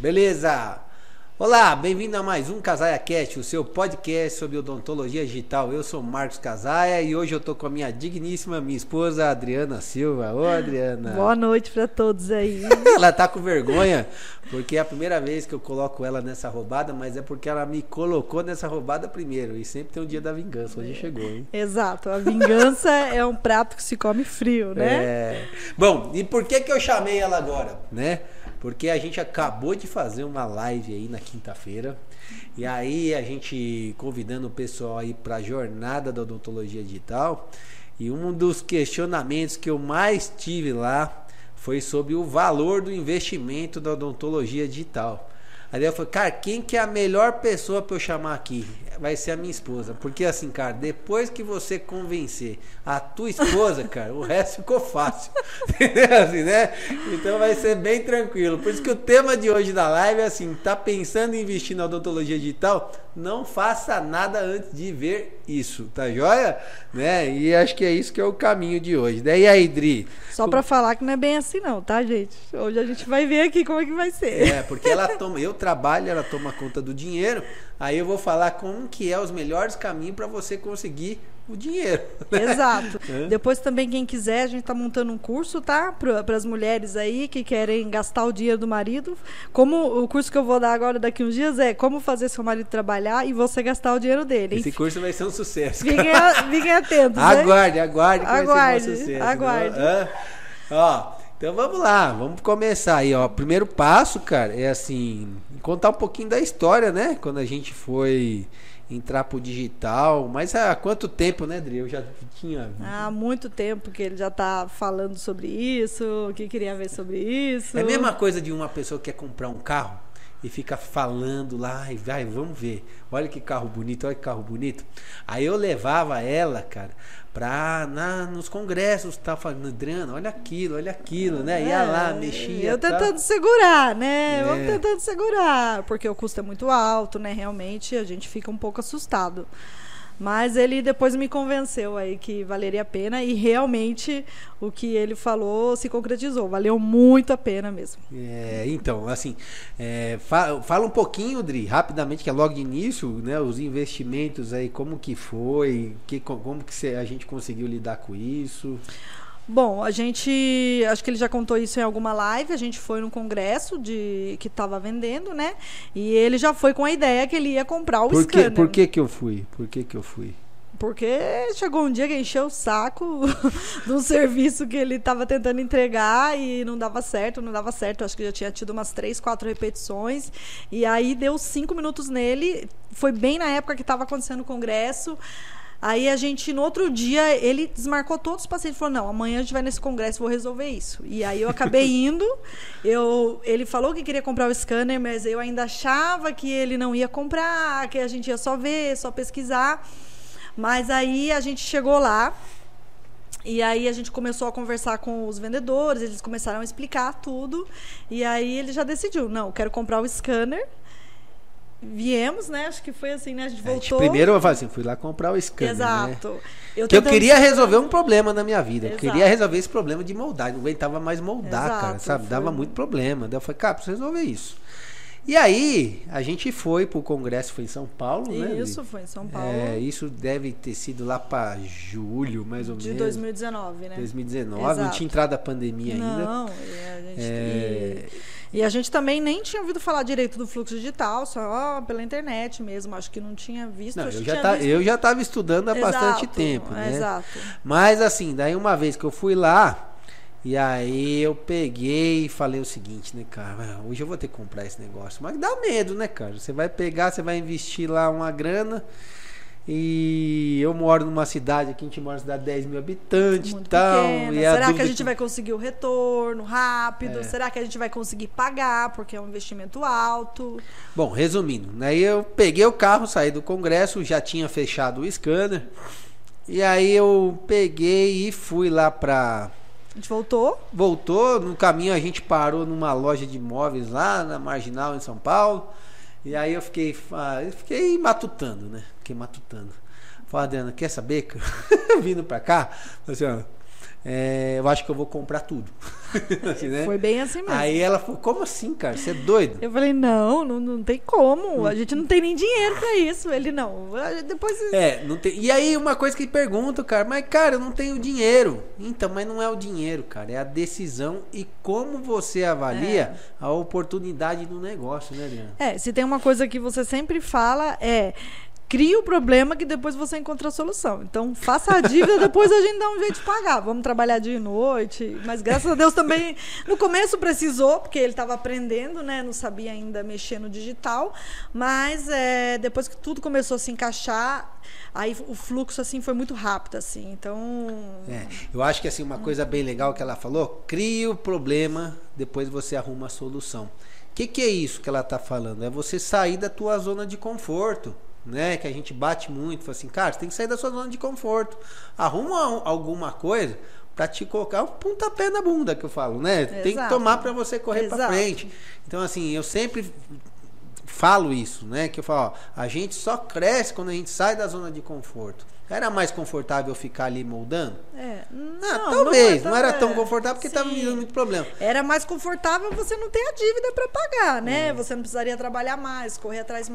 Beleza? Olá, bem-vindo a mais um Casaia Cast, o seu podcast sobre odontologia digital. Eu sou Marcos Casaia e hoje eu tô com a minha digníssima minha esposa Adriana Silva. Ô, Adriana. Boa noite para todos aí. ela tá com vergonha porque é a primeira vez que eu coloco ela nessa roubada, mas é porque ela me colocou nessa roubada primeiro e sempre tem um dia da vingança. Hoje chegou, hein? Exato, a vingança é um prato que se come frio, né? É. Bom, e por que que eu chamei ela agora, né? Porque a gente acabou de fazer uma live aí na quinta-feira. E aí a gente convidando o pessoal aí para a jornada da odontologia digital. E um dos questionamentos que eu mais tive lá foi sobre o valor do investimento da odontologia digital. Aí eu falei, cara, quem que é a melhor pessoa para eu chamar aqui? Vai ser a minha esposa. Porque assim, cara, depois que você convencer a tua esposa, cara, o resto ficou fácil. Entendeu? Assim, né? Então vai ser bem tranquilo. Por isso que o tema de hoje da live é assim: tá pensando em investir na odontologia digital? Não faça nada antes de ver isso, tá joia? Né? E acho que é isso que é o caminho de hoje. Daí aí, Dri. Só para falar que não é bem assim, não, tá, gente? Hoje a gente vai ver aqui como é que vai ser. É, porque ela toma, eu trabalho, ela toma conta do dinheiro. Aí eu vou falar como que é os melhores caminhos para você conseguir o dinheiro. Né? Exato. É. Depois também quem quiser, a gente está montando um curso, tá? Para as mulheres aí que querem gastar o dinheiro do marido. Como o curso que eu vou dar agora daqui uns dias é como fazer seu marido trabalhar e você gastar o dinheiro dele. Esse curso vai ser um sucesso. Fiquem, fiquem atentos. aguarde, né? aguarde, aguarde. Aguarde, um sucesso, aguarde. Ó, então vamos lá, vamos começar aí, ó. Primeiro passo, cara, é assim, contar um pouquinho da história, né? Quando a gente foi entrar pro digital. Mas há quanto tempo, né, Dri? Eu já tinha. Há muito tempo que ele já tá falando sobre isso, que queria ver sobre isso. É a mesma coisa de uma pessoa que quer comprar um carro e fica falando lá e vai, vamos ver. Olha que carro bonito, olha que carro bonito. Aí eu levava ela, cara, pra na, nos congressos, tá falando, Adriana, olha aquilo, olha aquilo, né? Ia é, lá, mexia. Eu tentando segurar, né? É. Vamos tentando segurar, porque o custo é muito alto, né? Realmente a gente fica um pouco assustado. Mas ele depois me convenceu aí que valeria a pena e realmente o que ele falou se concretizou. Valeu muito a pena mesmo. É, então, assim, é, fala, fala, um pouquinho, Dri, rapidamente, que é logo de início, né? Os investimentos aí, como que foi, que, como que a gente conseguiu lidar com isso. Bom, a gente, acho que ele já contou isso em alguma live. A gente foi no congresso de que estava vendendo, né? E ele já foi com a ideia que ele ia comprar o por scanner. Que, por que que eu fui? Por que que eu fui? Porque chegou um dia que encheu o saco de um serviço que ele estava tentando entregar e não dava certo, não dava certo. Acho que já tinha tido umas três, quatro repetições. E aí deu cinco minutos nele. Foi bem na época que estava acontecendo o congresso. Aí a gente, no outro dia, ele desmarcou todos os pacientes. Falou, não, amanhã a gente vai nesse congresso vou resolver isso. E aí eu acabei indo. Eu, ele falou que queria comprar o scanner, mas eu ainda achava que ele não ia comprar, que a gente ia só ver, só pesquisar. Mas aí a gente chegou lá. E aí a gente começou a conversar com os vendedores, eles começaram a explicar tudo. E aí ele já decidiu, não, quero comprar o scanner viemos, né? Acho que foi assim, né? A gente voltou. A gente primeiro eu falei assim, fui lá comprar o scanner. Né? Exato. Né? Eu que eu queria resolver um problema na minha vida. Eu queria resolver esse problema de moldar. Não aguentava mais moldar, Exato, cara. Sabe? Foi... Dava muito problema. Daí eu falei, cara, preciso resolver isso. E aí, a gente foi pro congresso, foi em São Paulo, isso, né? Isso, foi em São Paulo. É, isso deve ter sido lá para julho, mais ou de menos. De 2019, né? 2019, Exato. não tinha entrado a pandemia não, ainda. Não, a gente. É... E... E a gente também nem tinha ouvido falar direito do fluxo digital, só pela internet mesmo. Acho que não tinha visto. Não, eu, já tá, visto... eu já estava estudando há exato, bastante tempo, né? Exato. Mas assim, daí uma vez que eu fui lá, e aí eu peguei e falei o seguinte, né, cara? Hoje eu vou ter que comprar esse negócio. Mas dá medo, né, cara? Você vai pegar, você vai investir lá uma grana. E eu moro numa cidade aqui, a gente mora numa cidade de 10 mil habitantes Muito tal. E Será que a gente vai conseguir o retorno rápido? É. Será que a gente vai conseguir pagar? Porque é um investimento alto. Bom, resumindo, aí eu peguei o carro, saí do congresso, já tinha fechado o scanner. E aí eu peguei e fui lá pra. A gente voltou? Voltou. No caminho a gente parou numa loja de imóveis lá na Marginal, em São Paulo. E aí eu fiquei, ah, eu fiquei matutando, né? Fiquei matutando. Falei, Adriana, quer saber? Vindo pra cá, assim, ó, é, eu acho que eu vou comprar tudo. assim, né? Foi bem assim mesmo. Aí ela falou, como assim, cara? Você é doido? Eu falei, não, não, não tem como. A gente não tem nem dinheiro pra isso. Ele, não. Depois. É, não tem. E aí, uma coisa que pergunto, cara, mas, cara, eu não tenho dinheiro. Então, mas não é o dinheiro, cara. É a decisão e como você avalia é. a oportunidade do negócio, né, Adriana? É, se tem uma coisa que você sempre fala, é cria o problema que depois você encontra a solução. Então, faça a dívida, depois a gente dá um jeito de pagar. Vamos trabalhar dia e noite. Mas graças a Deus também, no começo precisou, porque ele estava aprendendo, né? Não sabia ainda mexer no digital. Mas é, depois que tudo começou a se encaixar, aí o fluxo assim foi muito rápido, assim. Então. É, eu acho que assim, uma coisa bem legal que ela falou, cria o problema, depois você arruma a solução. O que, que é isso que ela está falando? É você sair da tua zona de conforto né? Que a gente bate muito, fala assim, cara, você tem que sair da sua zona de conforto. Arruma alguma coisa para te colocar um pontapé na bunda, que eu falo, né? Exato. Tem que tomar para você correr para frente. Então, assim, eu sempre falo isso, né? Que eu falo, ó, a gente só cresce quando a gente sai da zona de conforto. Era mais confortável ficar ali moldando? É. Não, não talvez. Não, não era tão confortável porque estava me dando muito problema. Era mais confortável você não ter a dívida para pagar, né? Hum. Você não precisaria trabalhar mais, correr atrás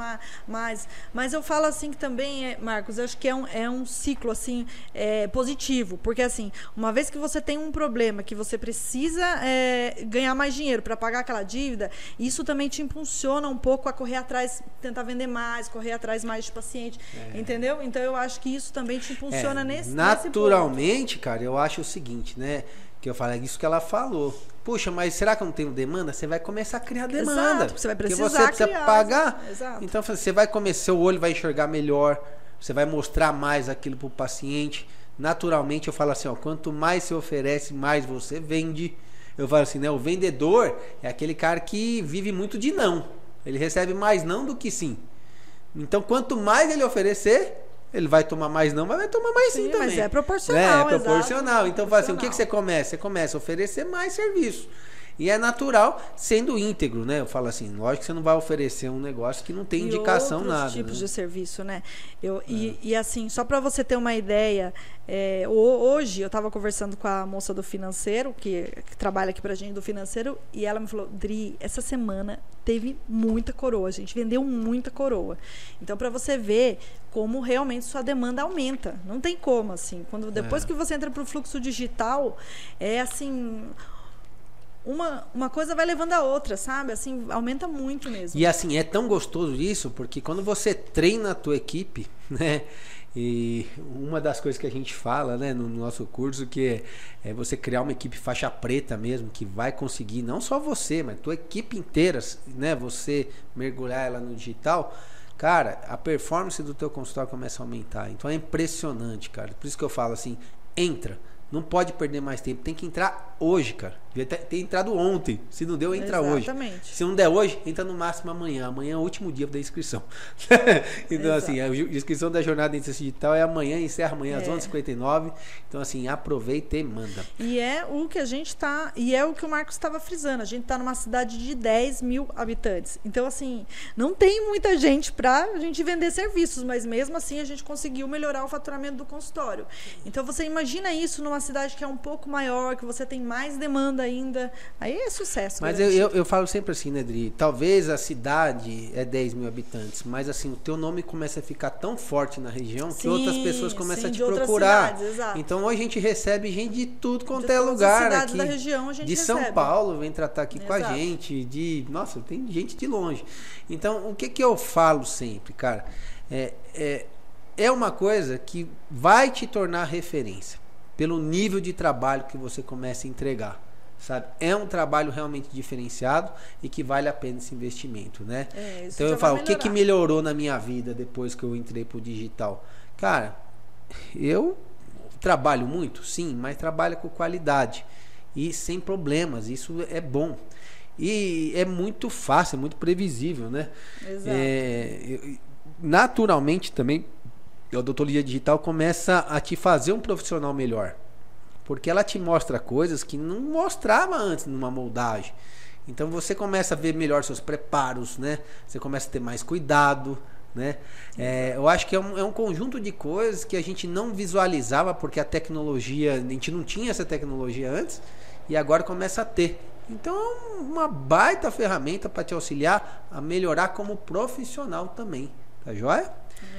mais. Mas eu falo assim que também, é, Marcos, eu acho que é um, é um ciclo assim é, positivo. Porque assim, uma vez que você tem um problema que você precisa é, ganhar mais dinheiro para pagar aquela dívida, isso também te impulsiona um pouco a correr atrás, tentar vender mais, correr atrás mais de paciente. É. Entendeu? Então eu acho que isso também também te impulsiona é, nesse Naturalmente, nesse cara, eu acho o seguinte, né? Que eu falei isso que ela falou. Puxa, mas será que eu não tenho demanda? Você vai começar a criar demanda. Exato, você vai precisar porque você precisa criar, pagar. Exato. Então você vai começar, seu olho vai enxergar melhor, você vai mostrar mais aquilo para o paciente. Naturalmente eu falo assim, ó, quanto mais você oferece, mais você vende. Eu falo assim, né? O vendedor é aquele cara que vive muito de não. Ele recebe mais não do que sim. Então, quanto mais ele oferecer, ele vai tomar mais não, mas vai tomar mais sim, sim também. Mas é proporcional. É, é proporcional. Exato. Então, assim, o que, que você começa? Você começa a oferecer mais serviço. E é natural sendo íntegro, né? Eu falo assim, lógico que você não vai oferecer um negócio que não tem e indicação outros nada. tipos né? de serviço, né? Eu, é. e, e, assim, só para você ter uma ideia, é, hoje eu estava conversando com a moça do financeiro, que, que trabalha aqui pra gente do financeiro, e ela me falou, Dri, essa semana teve muita coroa, a gente vendeu muita coroa. Então, para você ver como realmente sua demanda aumenta. Não tem como, assim. Quando, depois é. que você entra para o fluxo digital, é assim uma, uma coisa vai levando a outra, sabe? Assim, aumenta muito mesmo. E assim, é tão gostoso isso, porque quando você treina a tua equipe, né? E uma das coisas que a gente fala, né, no nosso curso, que é, é você criar uma equipe faixa preta mesmo, que vai conseguir, não só você, mas tua equipe inteira, né? Você mergulhar ela no digital, cara, a performance do teu consultório começa a aumentar. Então é impressionante, cara. Por isso que eu falo assim, entra. Não pode perder mais tempo. Tem que entrar hoje, cara. Devia ter, ter entrado ontem. Se não deu, entra Exatamente. hoje. Se não der hoje, entra no máximo amanhã. Amanhã é o último dia da inscrição. então, Exato. assim, a inscrição da jornada de digital é amanhã, encerra amanhã é. às 11h59. Então, assim, aproveita e manda. E é o que a gente está. E é o que o Marcos estava frisando. A gente está numa cidade de 10 mil habitantes. Então, assim, não tem muita gente para a gente vender serviços, mas mesmo assim a gente conseguiu melhorar o faturamento do consultório. Então, você imagina isso numa cidade que é um pouco maior, que você tem mais demanda ainda. Aí é sucesso. Mas eu, eu, eu, falo sempre assim, né, Dri? Talvez a cidade é 10 mil habitantes, mas assim, o teu nome começa a ficar tão forte na região sim, que outras pessoas começam sim, a te procurar. Cidades, então hoje a gente recebe gente de tudo quanto de é lugar. aqui, da região a gente De recebe. São Paulo vem tratar aqui Exato. com a gente. De. Nossa, tem gente de longe. Então, o que, que eu falo sempre, cara? É, é, é uma coisa que vai te tornar referência pelo nível de trabalho que você começa a entregar sabe? É um trabalho realmente diferenciado e que vale a pena esse investimento, né? É, então eu falo, o que que melhorou na minha vida depois que eu entrei pro digital? Cara, eu trabalho muito, sim, mas trabalho com qualidade e sem problemas. Isso é bom. E é muito fácil, é muito previsível, né? Exato. É, naturalmente também, a odontologia digital começa a te fazer um profissional melhor. Porque ela te mostra coisas que não mostrava antes numa moldagem. Então você começa a ver melhor seus preparos, né? Você começa a ter mais cuidado, né? É, eu acho que é um, é um conjunto de coisas que a gente não visualizava porque a tecnologia, a gente não tinha essa tecnologia antes e agora começa a ter. Então, é uma baita ferramenta para te auxiliar a melhorar como profissional também. Tá joia?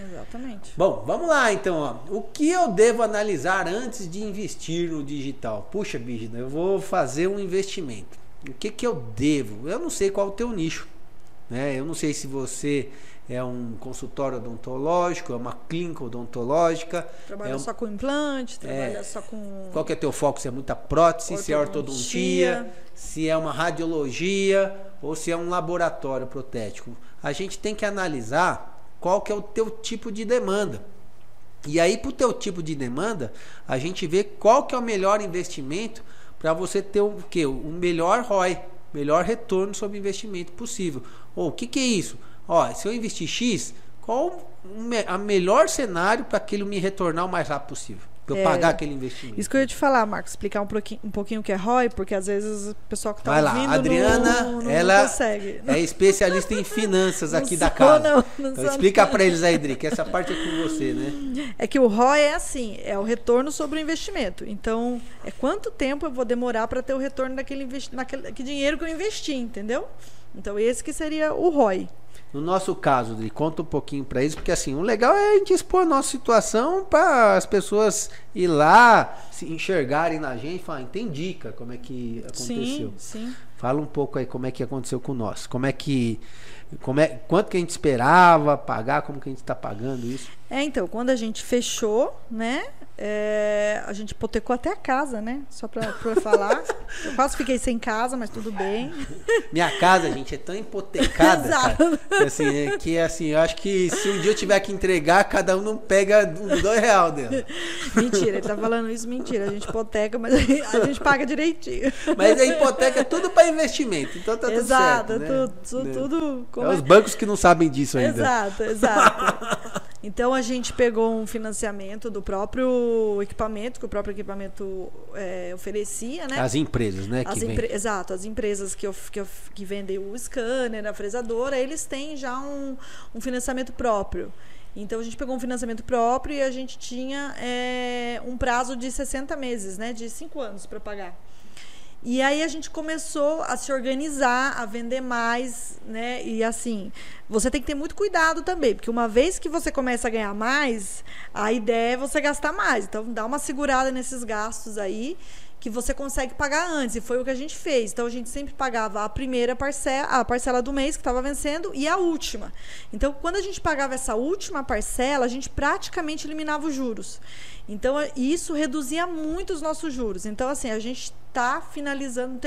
Exatamente. Bom, vamos lá então. Ó. O que eu devo analisar antes de investir no digital? Puxa, Bígida, eu vou fazer um investimento. O que, que eu devo? Eu não sei qual é o teu nicho. Né? Eu não sei se você é um consultório odontológico, é uma clínica odontológica. Trabalha é um, só com implante, trabalha é, só com. Qual que é teu foco? Se é muita prótese, se é ortodontia, se é uma radiologia ou se é um laboratório protético. A gente tem que analisar qual que é o teu tipo de demanda. E aí, para o teu tipo de demanda, a gente vê qual que é o melhor investimento para você ter o que? O melhor ROI, melhor retorno sobre investimento possível. Ou o que, que é isso? Ó, se eu investir X, qual o melhor cenário para aquilo me retornar o mais rápido possível? Pra eu é, pagar aquele investimento. Isso que eu ia te falar, Marcos, explicar um pouquinho, um pouquinho o que é ROI, porque às vezes o pessoal que está Vai ouvindo lá, Adriana, não, não, ela consegue. é especialista em finanças aqui da casa. Não, não então explica para eles aí, Dri, que essa parte é com você, né? É que o ROI é assim, é o retorno sobre o investimento. Então, é quanto tempo eu vou demorar para ter o retorno daquele, investi naquele dinheiro que eu investi, entendeu? Então, esse que seria o ROI. No nosso caso, Dri, conta um pouquinho para eles, porque assim, o legal é a gente expor a nossa situação para as pessoas ir lá, se enxergarem na gente e falar, tem dica como é que aconteceu. Sim, sim. Fala um pouco aí como é que aconteceu com nós. Como é que. Como é, quanto que a gente esperava pagar, como que a gente está pagando isso? É, então, quando a gente fechou, né? É, a gente hipotecou até a casa, né? Só pra, pra falar. Eu quase fiquei sem casa, mas tudo bem. Minha casa, gente, é tão hipotecada. Exato. Cara, assim, é, que assim, eu acho que se um dia eu tiver que entregar, cada um não pega um dois real dela. Mentira, ele tá falando isso, mentira. A gente hipoteca, mas a gente paga direitinho. Mas a hipoteca é tudo para investimento, então tá exato, tudo certo. Exato, tudo, né? tudo, tudo. É, os bancos que não sabem disso ainda. Exato, exato. Então a gente pegou um financiamento do próprio equipamento, que o próprio equipamento é, oferecia, né? As empresas, né? As empre Exato, as empresas que, que, que vendem o scanner, a fresadora, eles têm já um, um financiamento próprio. Então a gente pegou um financiamento próprio e a gente tinha é, um prazo de 60 meses, né? De 5 anos para pagar. E aí a gente começou a se organizar, a vender mais, né? E assim, você tem que ter muito cuidado também, porque uma vez que você começa a ganhar mais, a ideia é você gastar mais. Então dá uma segurada nesses gastos aí que você consegue pagar antes. E foi o que a gente fez. Então a gente sempre pagava a primeira parcela, a parcela do mês que estava vencendo e a última. Então quando a gente pagava essa última parcela, a gente praticamente eliminava os juros. Então isso reduzia muito os nossos juros. Então assim, a gente está finalizando,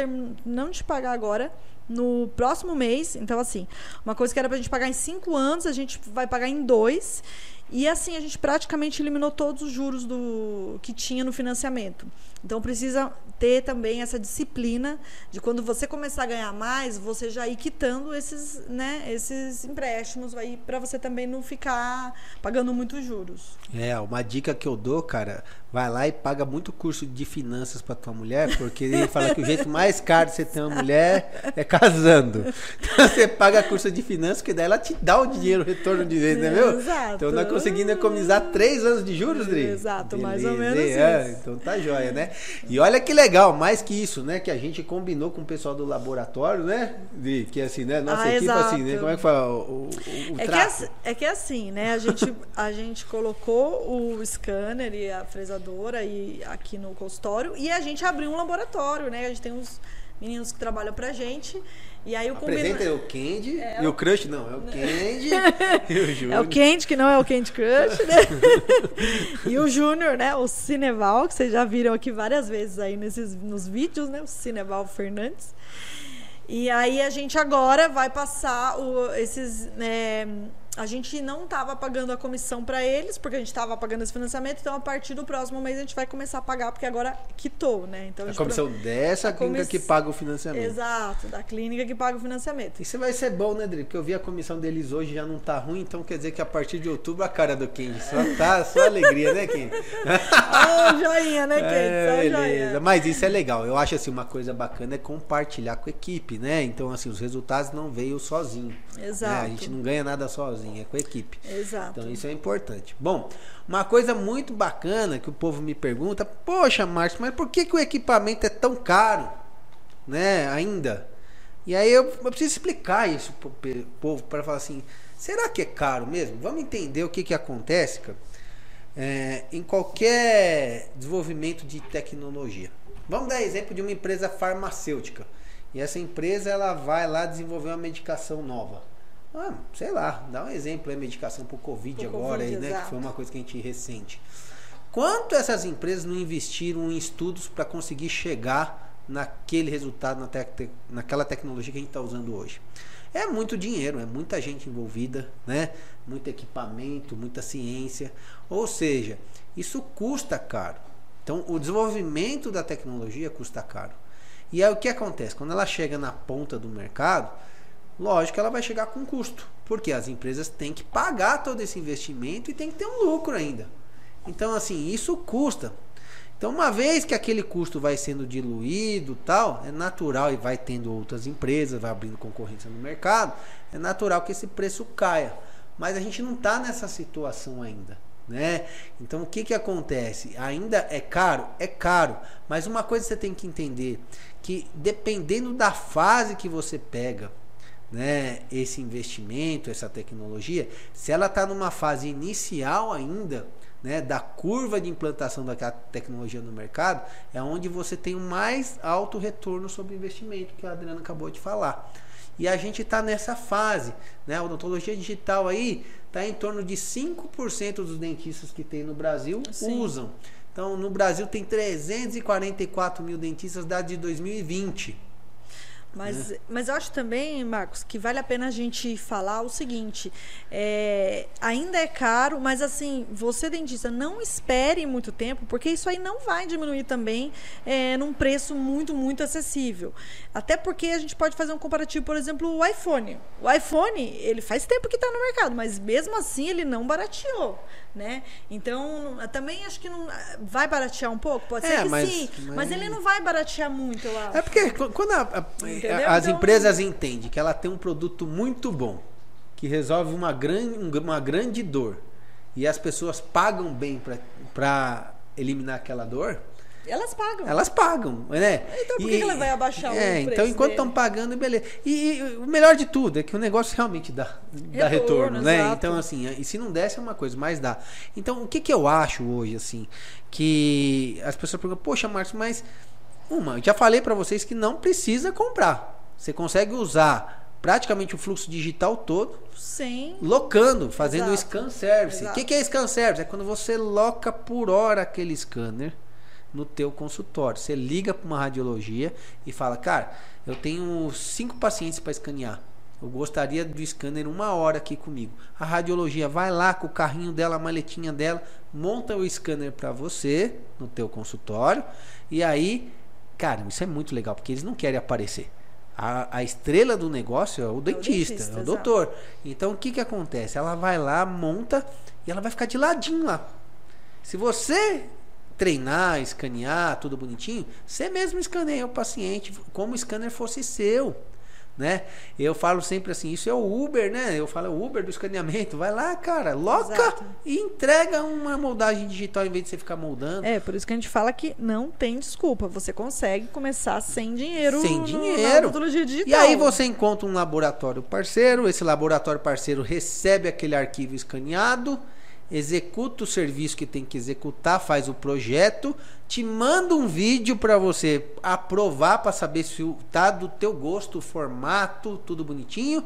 não de pagar agora, no próximo mês. Então, assim, uma coisa que era para a gente pagar em cinco anos, a gente vai pagar em dois. E assim, a gente praticamente eliminou todos os juros do que tinha no financiamento. Então, precisa ter também essa disciplina de quando você começar a ganhar mais, você já ir quitando esses, né, esses empréstimos aí para você também não ficar pagando muitos juros. É, uma dica que eu dou, cara, vai lá e paga muito curso de finanças para tua mulher, porque ele fala que o jeito mais caro de você ter uma mulher é casando. Então você paga curso de finanças, que daí ela te dá o dinheiro, o retorno de vez, né, meu? Exato. Então nós conseguindo economizar três anos de juros, Dri. Exato, Beleza, mais ou menos é, Então tá joia, né? E olha que legal, mais que isso, né? Que a gente combinou com o pessoal do laboratório, né? De, que assim, né? Nossa ah, equipe, exato. assim, né? Como é que fala? O, o, o é, que é, é que é assim, né? A gente, a gente colocou o scanner e a fresadora e aqui no consultório e a gente abriu um laboratório, né? A gente tem uns meninos que trabalham pra gente. E aí o Apresenta combina... o Candy é, e o Crush não, é o Candy e o Júnior. É o Candy que não é o Candy Crush, né? e o Júnior, né? O Cineval, que vocês já viram aqui várias vezes aí nesses, nos vídeos, né? O Cineval Fernandes. E aí a gente agora vai passar o, esses... Né, a gente não estava pagando a comissão para eles, porque a gente estava pagando esse financiamento, então a partir do próximo mês a gente vai começar a pagar, porque agora quitou, né? Então, a, a comissão dessa clínica que paga o financiamento. Exato, da clínica que paga o financiamento. Isso vai ser bom, né, Dri? Porque eu vi a comissão deles hoje já não tá ruim, então quer dizer que a partir de outubro a cara do Kenji só tá só alegria, né, Kenji? oh, joinha, né, Kenji? É, só joinha. Mas isso é legal. Eu acho assim, uma coisa bacana é compartilhar com a equipe, né? Então, assim, os resultados não veio sozinho. Exato. Né? A gente não ganha nada sozinho. Sozinho, é com a equipe. Exato. Então isso é importante. Bom, uma coisa muito bacana que o povo me pergunta, poxa, Márcio, mas por que, que o equipamento é tão caro, né, ainda? E aí eu, eu preciso explicar isso pro povo para falar assim, será que é caro mesmo? Vamos entender o que que acontece, cara. É, em qualquer desenvolvimento de tecnologia. Vamos dar exemplo de uma empresa farmacêutica. E essa empresa ela vai lá desenvolver uma medicação nova. Ah, sei lá, dá um exemplo aí, medicação para o Covid agora Covid, aí, né? exato. Que foi uma coisa que a gente recente. Quanto essas empresas não investiram em estudos para conseguir chegar naquele resultado, na tec- naquela tecnologia que a gente está usando hoje? É muito dinheiro, é muita gente envolvida, né? Muito equipamento, muita ciência. Ou seja, isso custa caro. Então, o desenvolvimento da tecnologia custa caro. E aí o que acontece? Quando ela chega na ponta do mercado, lógico ela vai chegar com custo. Porque as empresas têm que pagar todo esse investimento e tem que ter um lucro ainda. Então, assim, isso custa. Então, uma vez que aquele custo vai sendo diluído, tal, é natural e vai tendo outras empresas, vai abrindo concorrência no mercado, é natural que esse preço caia. Mas a gente não está nessa situação ainda, né? Então, o que que acontece? Ainda é caro, é caro. Mas uma coisa você tem que entender que dependendo da fase que você pega, né, esse investimento, essa tecnologia, se ela está numa fase inicial ainda, né, da curva de implantação daquela tecnologia no mercado, é onde você tem o mais alto retorno sobre o investimento, que a Adriana acabou de falar. E a gente está nessa fase. Né? A odontologia digital aí está em torno de 5% dos dentistas que tem no Brasil Sim. usam. Então, no Brasil tem 344 mil dentistas dados de 2020. Mas, mas eu acho também, Marcos, que vale a pena a gente falar o seguinte: é, ainda é caro, mas assim, você dentista, não espere muito tempo, porque isso aí não vai diminuir também é, num preço muito, muito acessível. Até porque a gente pode fazer um comparativo, por exemplo, o iPhone. O iPhone, ele faz tempo que está no mercado, mas mesmo assim ele não barateou. Né? Então, também acho que não vai baratear um pouco, pode É, ser que mas- sim, mas... mas- ele não vai baratear muito, eu acho. É porque qu- quando a- a- Entendeu? as Então- empresas entendem que ela tem um produto muito bom, que resolve uma grande, um- uma grande dor, e as pessoas pagam bem para eliminar aquela dor, Elas pagam. elas pagam, né? Então por que que ela vai abaixar o é, preço Então, enquanto estão pagando, beleza. E, e o melhor de tudo é que o negócio realmente dá, dá Retorno, retorno, né? exato. Então, assim, e se não desse é uma coisa, mas dá. Então, o que, que eu acho hoje, assim, que as pessoas perguntam, poxa, Marcos, mas uma, eu já falei para vocês que não precisa comprar. Você consegue usar praticamente o fluxo digital todo Sem. locando, fazendo o Exato. scan service. O que, que é scan service? É quando você loca por hora aquele scanner no teu consultório. Você liga para uma radiologia e fala, cara, eu tenho cinco pacientes para escanear. Eu gostaria do scanner uma hora aqui comigo. A radiologia vai lá com o carrinho dela, a maletinha dela, monta o scanner para você no teu consultório e aí, cara, isso é muito legal porque eles não querem aparecer. A, a estrela do negócio é o dentista, dentista, é o exato. doutor. Então o que que acontece? Ela vai lá, monta e ela vai ficar de ladinho lá. Se você treinar, escanear, tudo bonitinho, você mesmo escaneia o paciente como o scanner fosse seu. Né? Eu falo sempre assim, isso é o Uber, né? Eu falo é o Uber do escaneamento. Vai lá, cara, loca Exato. e entrega uma moldagem digital em vez de você ficar moldando. É, por isso que a gente fala que não tem desculpa. Você consegue começar sem dinheiro. Sem no- dinheiro. Na odontologia digital. E aí você encontra um laboratório parceiro, esse laboratório parceiro recebe aquele arquivo escaneado, executa o serviço que tem que executar, faz o projeto, te manda um vídeo para você aprovar para saber se tá do teu gosto, o formato, tudo bonitinho,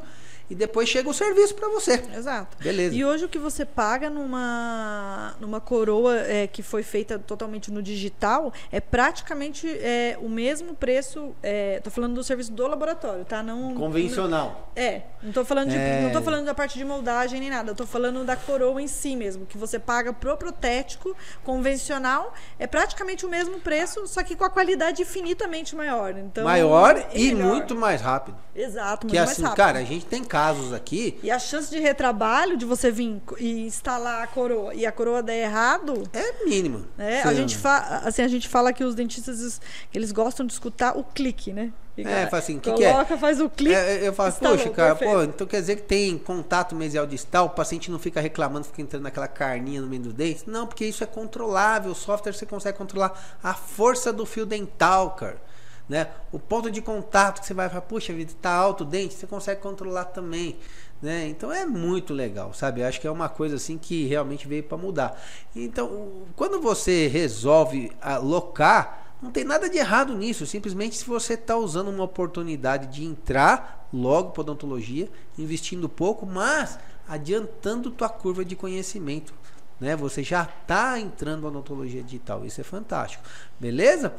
e depois chega o serviço para você. Exato. Beleza. E hoje o que você paga numa, numa coroa é, que foi feita totalmente no digital é praticamente é, o mesmo preço. É, tô falando do serviço do laboratório, tá? Não, Convencional. É, não tô falando de, É. não tô falando da parte de moldagem nem nada, eu tô falando da coroa em si mesmo, que você paga pro protético convencional, é praticamente o mesmo preço, só que com a qualidade infinitamente maior. Então, Maior é e melhor. muito mais rápido. Exato, muito Que mais assim, rápido. cara, a gente tem casos aqui. E a chance de retrabalho, de você vir e instalar a coroa e a coroa der errado. É mínima. É, a, gente fa assim, a gente fala que os dentistas eles gostam de escutar o clique, né? Fica, é, faz assim, que coloca, que é? faz o clique. É, eu falo, poxa, cara, pô, então quer dizer que tem contato mesial distal, o paciente não fica reclamando, fica entrando naquela carninha no meio dos dentes? Não, porque isso é controlável, o software você consegue controlar a força do fio dental, cara. Né? O ponto de contato que você vai falar, puxa vida, tá alto o dente, você consegue controlar também. Né? Então é muito legal, sabe? Eu acho que é uma coisa assim que realmente veio para mudar. Então, quando você resolve alocar não tem nada de errado nisso. Simplesmente se você está usando uma oportunidade de entrar logo para odontologia, investindo pouco, mas adiantando tua curva de conhecimento. Né? Você já está entrando na odontologia digital. Isso é fantástico. Beleza?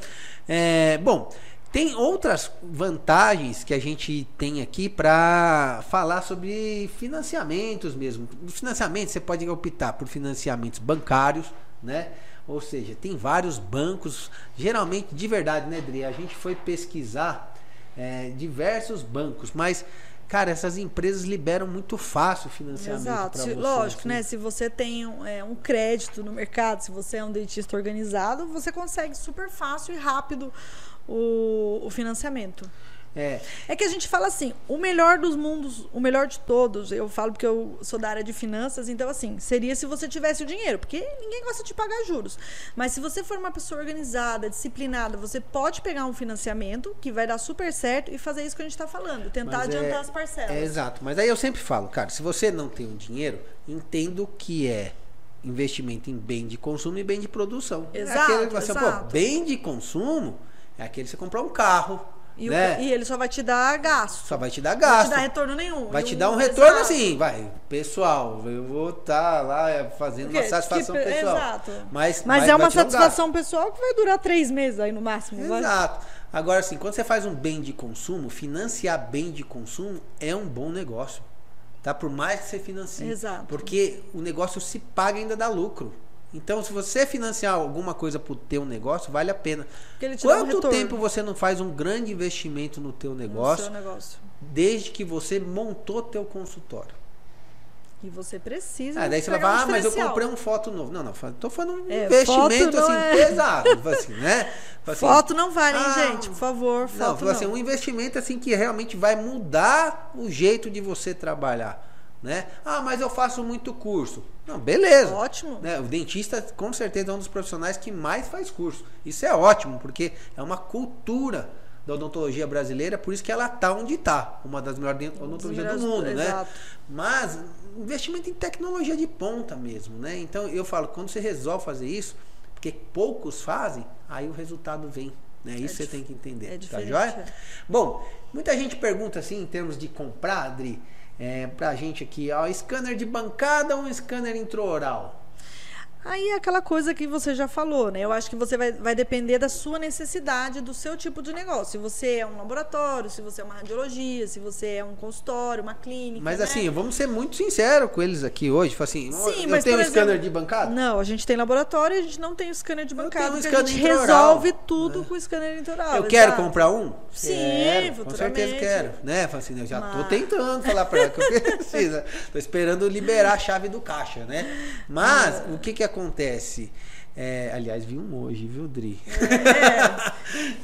É, bom, tem outras vantagens que a gente tem aqui para falar sobre financiamentos mesmo. Financiamento, você pode optar por financiamentos bancários, né? Ou seja, tem vários bancos, geralmente de verdade, né, Dri? A gente foi pesquisar é, diversos bancos, mas cara, essas empresas liberam muito fácil financiamento para você. Lógico, assim. né? Se você tem é, um, crédito no mercado, se você é um dentista organizado, você consegue super fácil e rápido o, o financiamento. É. é que a gente fala assim, o melhor dos mundos, o melhor de todos, eu falo porque eu sou da área de finanças, então assim, seria se você tivesse o dinheiro, porque ninguém gosta de pagar juros. Mas se você for uma pessoa organizada, disciplinada, você pode pegar um financiamento que vai dar super certo e fazer isso que a gente está falando, tentar Mas adiantar é, as parcelas. É exato. Mas aí eu sempre falo, cara, se você não tem um dinheiro, entendo que é investimento em bem de consumo e bem de produção. Exato, é aquele que você, pô, bem de consumo é aquele que você comprar um carro, e, né? o, e, ele só vai te dar gasto. Só vai te dar gasto. Não vai te dar retorno nenhum. Vai te dar um retorno exato. assim, vai. Pessoal, eu vou estar tá lá é, fazendo uma satisfação que, pessoal. Exato. Mas, mas, é uma satisfação um pessoal que vai durar três meses aí no máximo. Exato. Vai. Agora, assim, quando você faz um bem de consumo, financiar bem de consumo é um bom negócio. Tá? Por mais que você financie. Exato. Porque o negócio se paga e ainda dá lucro. Então, se você financiar alguma coisa para o teu negócio, vale a pena. Quanto um tempo você não faz um grande investimento no teu negócio, no negócio? Desde que você montou teu consultório. E você precisa. Ah, daí você vai falar, ah, mas eu comprei um foto novo. Não, não, estou falando um é, investimento assim, é... pesado. Assim, né? Assim, foto não vale, hein, ah, gente? Por favor, foto não. Assim, um investimento assim que realmente vai mudar o jeito de você trabalhar. Né? Ah, mas eu faço muito curso. Não, beleza. Ótimo. Né? O dentista, com certeza, é um dos profissionais que mais faz curso. Isso é ótimo, porque é uma cultura da odontologia brasileira, por isso que ela está onde está, uma das melhores odontologias do mundo, né? Exato. Mas investimento em tecnologia de ponta mesmo, né? Então eu falo, quando você resolve fazer isso, porque poucos fazem, aí o resultado vem. Né? Isso é você tem que entender. É tá joia? É. Bom, muita gente pergunta assim em termos de comprar, Adri, é, pra gente aqui, ó, scanner de bancada ou um scanner intraoral? Aí é aquela coisa que você já falou, né? Eu acho que você vai, vai depender da sua necessidade, do seu tipo de negócio. Se você é um laboratório, se você é uma radiologia, se você é um consultório, uma clínica. Mas né? assim, vamos ser muito sinceros com eles aqui hoje. Assim, Sim, eu mas, tenho um exemplo, scanner de bancada? Não, a gente tem laboratório e a gente não tem o scanner de bancada. Um porque a gente resolve tudo né? com o scanner intraoral. Eu exato. quero comprar um? Sim, quero, futuramente. Com certeza quero. Né? Assim, eu já Mas... tô tentando falar para ela que eu preciso. tô esperando liberar a chave do caixa, né? Mas o que que acontece? É, aliás, vi um hoje, viu, Dri?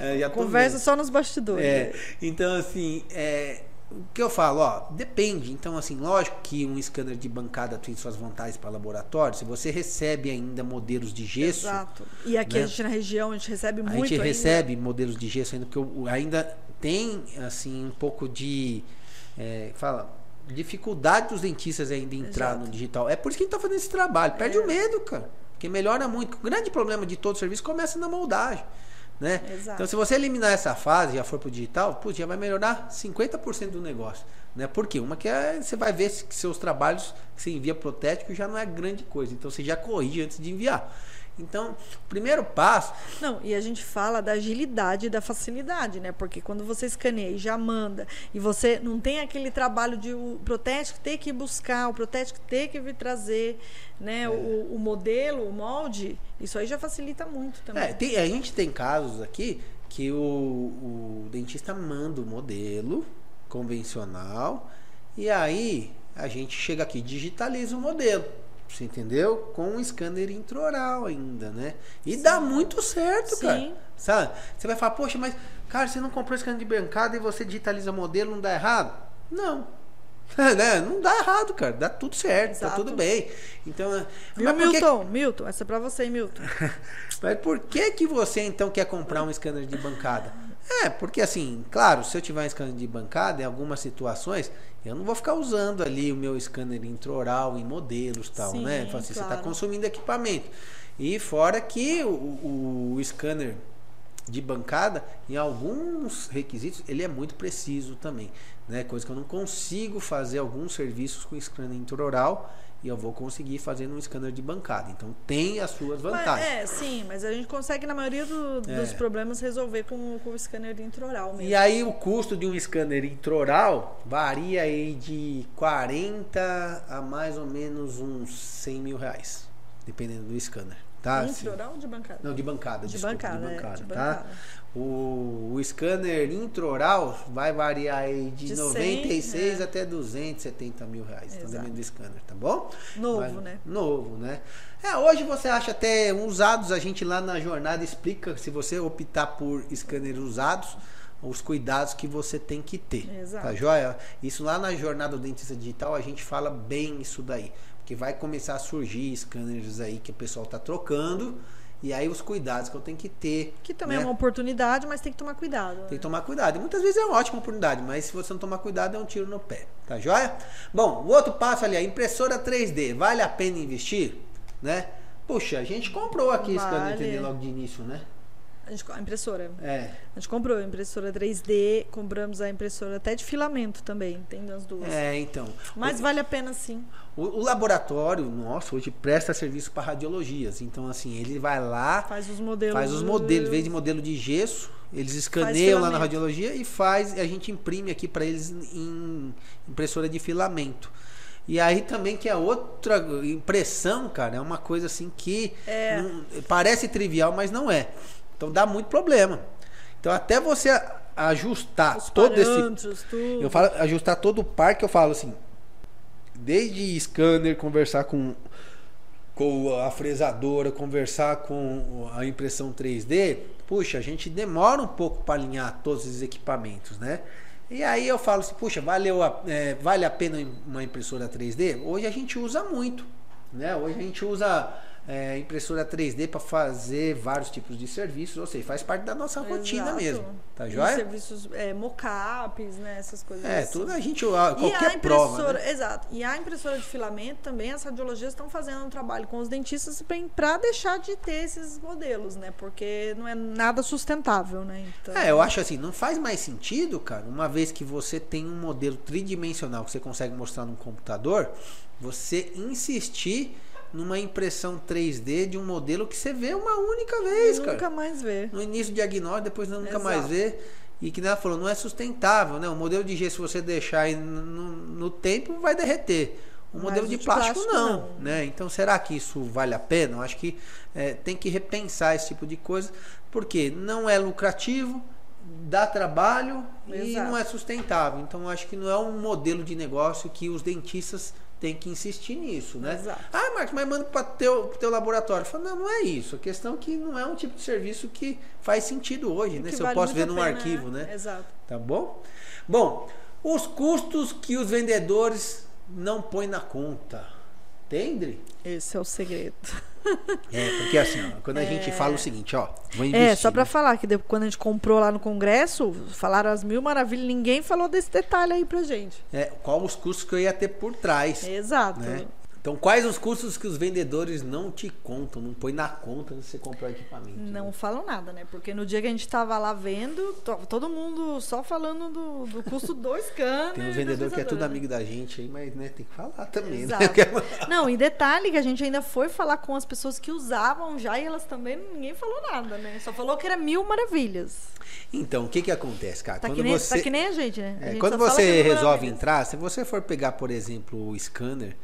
É. é Conversa vendo. só nos bastidores. É, então, assim, é, o que eu falo, ó, depende. Então, assim, lógico que um scanner de bancada tem suas vantagens para laboratório. Se você recebe ainda modelos de gesso. Exato. E aqui né? a gente na região, a gente recebe muito. A gente ainda. recebe modelos de gesso ainda, porque ainda tem, assim, um pouco de. É, fala. Dificuldade dos dentistas ainda entrar Exato. no digital. É por isso que a gente tá fazendo esse trabalho. Perde o medo, cara. Porque melhora muito. O grande problema de todo serviço começa na moldagem. Né? Então, se você eliminar essa fase e já for para o digital, putz, já vai melhorar 50% do negócio. Né? Por quê? Uma que é, você vai ver que seus trabalhos que você envia protético já não é grande coisa. Então, você já corrige antes de enviar. Então, o primeiro passo. Não, e a gente fala da agilidade e da facilidade, né? Porque quando você escaneia e já manda, e você não tem aquele trabalho de o protético ter que buscar, o protético ter que vir trazer né, é. o, o, modelo, o molde, isso aí já facilita muito também. É, tem, a gente tem casos aqui que o, o dentista manda o modelo convencional E aí a gente chega aqui, digitaliza o modelo. Você entendeu? Com um scanner intraoral ainda, né? E Sim. dá muito certo, Sim. cara. Sabe? Você vai falar, poxa, mas, cara, você não comprou scanner de bancada e você digitaliza o modelo, não dá errado? Não. né? Não dá errado, cara. Dá tudo certo, Exato. tá tudo bem. Então, Viu, Milton? Que... Milton, essa é pra você, Milton. mas por que que você então quer comprar um scanner de bancada? É, porque assim, claro, se eu tiver um scanner de bancada, em algumas situações, eu não vou ficar usando ali o meu scanner intraoral em modelos tal, Sim, né? Assim, claro. Você está consumindo equipamento. E fora que o, o, o scanner de bancada, em alguns requisitos, ele é muito preciso também. Né? Coisa que eu não consigo fazer alguns serviços com scanner intraoral e eu vou conseguir fazer num scanner de bancada. Então tem as suas vantagens. Mas, é, sim, mas a gente consegue, na maioria do, é. dos problemas, resolver com, com o scanner intraoral mesmo. E aí o custo de um scanner intraoral varia aí de 40 a mais ou menos uns 100 mil reais, dependendo do scanner. Tá? Intraoral ou de bancada? Não, de bancada, de desculpa, bancada, de bancada, é, de tá? bancada. O, o scanner intraoral vai variar aí de, de 96 100, é. até 270 mil reais, tá dependendo do scanner, tá bom? Novo, Mas, né? Novo, né? É, hoje você acha até usados, a gente lá na jornada explica se você optar por scanners usados, os cuidados que você tem que ter. Tá Exato. Tá joia? Isso lá na jornada do dentista digital a gente fala bem isso daí. Porque vai começar a surgir scanners aí que o pessoal tá trocando. E aí os cuidados que eu tenho que ter. Que também né? é uma oportunidade, mas tem que tomar cuidado. Tem que né? tomar cuidado. E muitas vezes é uma ótima oportunidade, mas se você não tomar cuidado, é um tiro no pé. Tá joia? Bom, o outro passo ali, a impressora 3D. Vale a pena investir? Né? Puxa, a gente comprou aqui vale. esse canal logo de início, né? A, gente, a impressora. É. A gente comprou a impressora 3D, compramos a impressora até de filamento também, tem das duas. É, então. Mas o, vale a pena sim. O, o laboratório nosso hoje presta serviço para radiologias. Então, assim, ele vai lá. Faz os modelos. Faz os modelos, em vez de modelo de gesso, eles escaneiam lá na radiologia e faz, a gente imprime aqui para eles em impressora de filamento. E aí também que a outra impressão, cara, é uma coisa assim que é. não, parece trivial, mas não é. Então dá muito problema. Então até você ajustar Os todo esse. Tudo. Eu falo, ajustar todo o parque, eu falo assim. Desde scanner, conversar com, com a fresadora, conversar com a impressão 3D, puxa, a gente demora um pouco para alinhar todos os equipamentos, né? E aí eu falo assim, puxa, valeu a, é, vale a pena uma impressora 3D? Hoje a gente usa muito, né? Hoje a gente usa é, impressora 3D para fazer vários tipos de serviços, ou seja, faz parte da nossa Exato. rotina mesmo. Tá joia? serviços é, mockups, né? Essas coisas. É, assim. tudo a gente. Qualquer a prova. Né? Exato. E a impressora de filamento também, as radiologias estão fazendo um trabalho com os dentistas para deixar de ter esses modelos, né? Porque não é nada sustentável, né? Então... É, eu acho assim, não faz mais sentido, cara, uma vez que você tem um modelo tridimensional que você consegue mostrar num computador, você insistir numa impressão 3D de um modelo que você vê uma única vez, nunca cara. Nunca mais vê. No início diagnóstico, depois nunca Exato. mais vê. E que ela falou, não é sustentável, né? O modelo de gesso, se você deixar aí no, no tempo, vai derreter. O modelo de, de plástico, plástico, não, não, né? Então, será que isso vale a pena? Eu acho que é, tem que repensar esse tipo de coisa, porque não é lucrativo, dá trabalho Exato. e não é sustentável. Então, acho que não é um modelo de negócio que os dentistas tem que insistir nisso, né? Exato. Ah, Marcos, mas manda para teu teu laboratório. Falo, não, não é isso. A questão é que não é um tipo de serviço que faz sentido hoje, né? Se vale eu posso ver num pena, arquivo, né? né? Exato. Tá bom? Bom, os custos que os vendedores não põem na conta. Entende? Esse é o segredo. É, porque assim, ó, quando a é... gente fala o seguinte, ó, vou investir. É, só para falar que depois, quando a gente comprou lá no congresso, falaram as mil maravilhas, ninguém falou desse detalhe aí pra gente. É, qual os custos que eu ia ter por trás. Exato. Né? Então, quais os custos que os vendedores não te contam, não põe na conta de você comprar o equipamento? Não né? falam nada, né? Porque no dia que a gente estava lá vendo, todo mundo só falando do, do custo do scanner. Tem um vendedor que é tudo amigo da gente aí, mas né, tem que falar também, né? Exato. né? Não, e detalhe que a gente ainda foi falar com as pessoas que usavam já e elas também, ninguém falou nada, né? Só falou que era mil maravilhas. Então, o que que acontece, cara? Tá, quando que, nem, você... tá que nem a gente, né? A é, gente quando você resolve entrar, se você for pegar, por exemplo, o scanner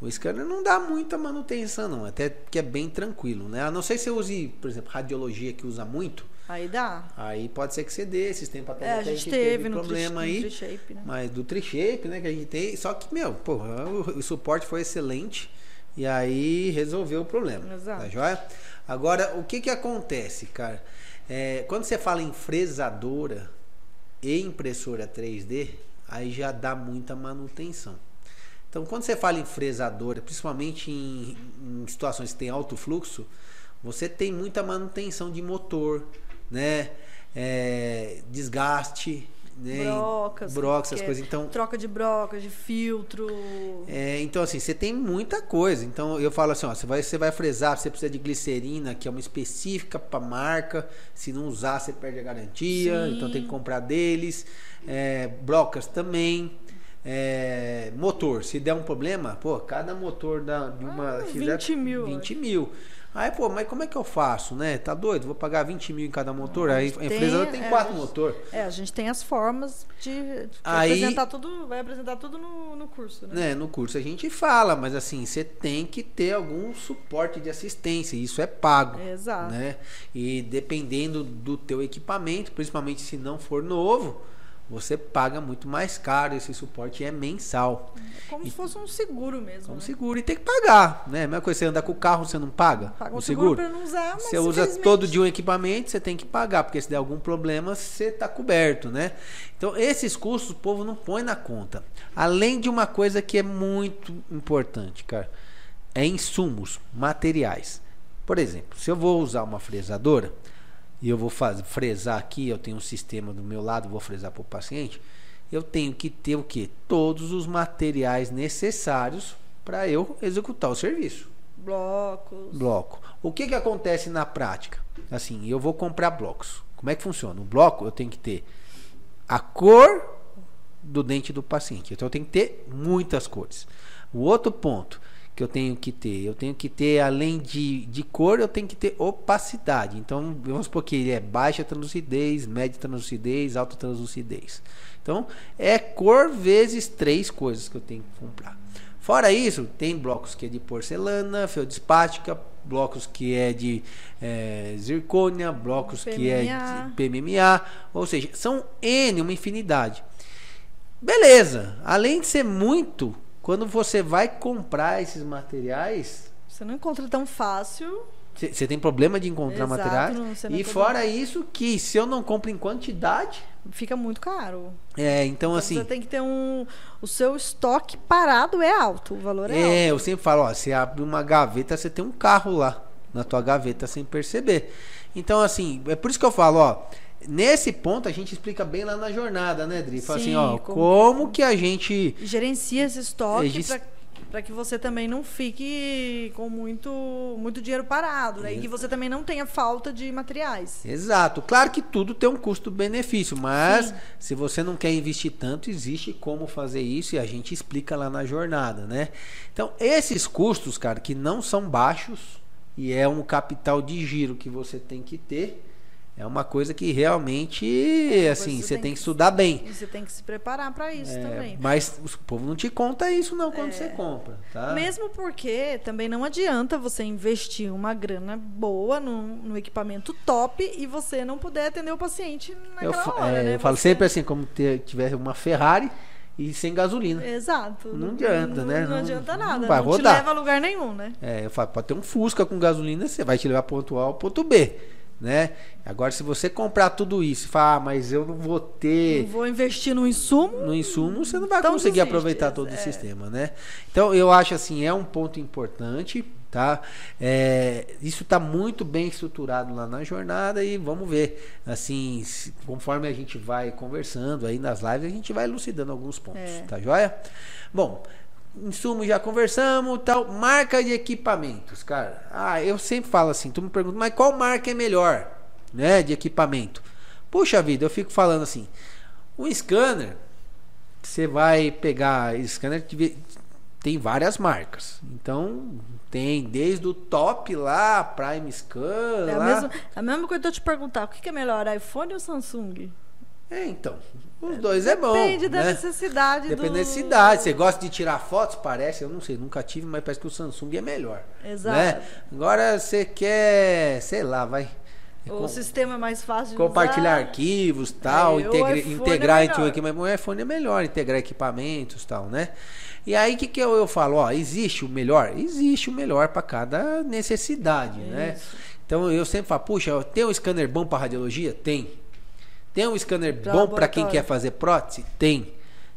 o scanner não dá muita manutenção, não. Até que é bem tranquilo, né? A não ser se você use, por exemplo, radiologia que usa muito. Aí dá. Aí pode ser que você dê, esses tempos até É, a gente teve no problema tri- no aí. Tri-Shape, né? Mas do Tri-Shape, né, que a gente tem. Só que, meu, o, o suporte foi excelente. E aí resolveu o problema. Exato. Tá joia? Agora, o que que acontece, cara? É, quando você fala em fresadora e impressora 3D, aí já dá muita manutenção. Então, quando você fala em fresadora, principalmente em, em situações que tem alto fluxo, você tem muita manutenção de motor, né? É, desgaste, né? Brocas. brocas, essas é coisas. Então, Troca de broca, de filtro. é, então, assim, você tem muita coisa. Então, eu falo assim, ó, você vai, você vai fresar, você precisa de glicerina, que é uma específica para marca. Se não usar, você perde a garantia. Sim. Então, tem que comprar deles. É, brocas também. É, motor, se der um problema, pô, cada motor da, de uma Ah, XZ 20 mil, 20 mil. Aí, pô, mas como é que eu faço, né? Tá doido? Vou pagar 20 mil em cada motor. Aí a Tem, empresa tem é, quatro gente- motor. É, a gente tem as formas de, de Aí- apresentar tudo. Vai apresentar tudo no, no curso, né? né, no curso a gente fala, mas assim, você tem que ter algum suporte de assistência, isso é pago, Exato. né? E dependendo do teu equipamento, principalmente se não for novo, você paga muito mais caro, esse suporte é mensal. Como se fosse um seguro mesmo. Então né? seguro e tem que pagar, né? A mesma coisa você anda com o carro, você não paga Paga o um seguro, seguro. não usar, mas Você usa todo dia um equipamento, você tem que pagar, porque se der algum problema, você está coberto, né? Então, esses custos o povo não põe na conta. Além de uma coisa que é muito importante, cara, é insumos, materiais. Por exemplo, se eu vou usar uma fresadora e eu vou fazer, fresar aqui, eu tenho um sistema do meu lado, vou fresar para o paciente, eu tenho que ter o quê? Todos os materiais necessários para eu executar o serviço Blocos. bloco. O que que acontece na prática? Assim, eu vou comprar blocos. Como é que funciona? O bloco eu tenho que ter a cor do dente do paciente. Então eu tenho que ter muitas cores. O outro ponto que eu tenho que ter, eu tenho que ter além de, de cor, eu tenho que ter opacidade. Então vamos supor que ele é baixa translucidez, média translucidez, alta translucidez. Então é cor vezes três coisas que eu tenho que comprar. Fora isso, tem blocos que é de porcelana, feldispática, blocos que é de eh, zircônia, blocos que é PMMA. de PMMA, ou seja, são N, uma infinidade. Beleza, além de ser muito, quando você vai comprar esses materiais, Você não encontra tão fácil. você tem problema de encontrar Exato, materiais. não- não E fora isso, que se eu não compro em quantidade, Fica muito caro. é, então, Então assim. você tem que ter um. O seu estoque parado é alto, o valor é, É, alto. eu sempre falo, ó, você abre uma gaveta, você tem um carro lá na tua gaveta sem perceber. Então, assim, é por isso que eu falo, ó, nesse ponto a gente explica bem lá na jornada, né, Dri? Fala assim, Sim, ó, como- como que a gente Gerencia esse estoque para para que você também não fique com muito, muito dinheiro parado, né? E que você também não tenha falta de materiais. Exato. Claro que tudo tem um custo-benefício, mas Sim. se você não quer investir tanto, existe como fazer isso e a gente explica lá na jornada, né? Então, esses custos, cara, que não são baixos e é um capital de giro que você tem que ter, é uma coisa que realmente, assim, você tem tem que- que estudar bem. E você tem que se preparar para isso É, também. mas o povo não te conta isso não quando você compra, tá? Mesmo porque também não adianta você investir uma grana boa num, num equipamento top e você não puder atender o paciente eu, naquela fa- hora, é, né? eu falo Você- sempre assim, como ter, tiver uma Ferrari e sem gasolina. Exato. Não adianta, né? Não, Não- adianta não nada. vai não rodar. te leva a lugar nenhum, né? É, eu falo, pode ter um Fusca com gasolina, você vai te levar ponto A ao ponto B, né? Agora, se você comprar tudo isso e falar, ah, mas eu não vou Não ter vou investir no insumo. no insumo, você não vai Então conseguir desiste, aproveitar todo é. o sistema, né? Então, eu acho assim, é um ponto importante, tá? É, isso está muito bem estruturado lá na jornada e vamos ver, assim, se- conforme a gente vai conversando aí nas lives, a gente vai elucidando alguns pontos, É. tá joia? Bom, insumo já conversamos, tal, marca de equipamentos, cara. Ah, eu sempre falo assim, tu me pergunta, mas qual marca é melhor, né, de equipamento? Puxa vida, eu fico falando assim, um scanner, você vai pegar scanner tem várias marcas. Então, tem desde o top lá, Prime Scan, É a, lá. mesma, a mesma coisa de eu te perguntar, o que que é melhor, iPhone ou Samsung? É, então, os dois é bom, Depende da né? necessidade Depende do... da necessidade. Você gosta de tirar fotos? Parece, eu não sei, nunca tive, mas parece que o Samsung é melhor. Exato. Né? Agora você quer, sei lá, vai. O sistema é mais fácil de compartilhar usar. arquivos, tal, É, integre- iPhone integrar é entre o equipamento. O iPhone é melhor, integrar equipamentos, tal, né? E aí o que, que eu, eu falo, ó, existe o melhor? Existe o melhor para cada necessidade, né? Isso. Então eu sempre falo, puxa, tem um scanner bom para radiologia? Tem. Tem um scanner Pra bom para quem quer fazer prótese? Tem.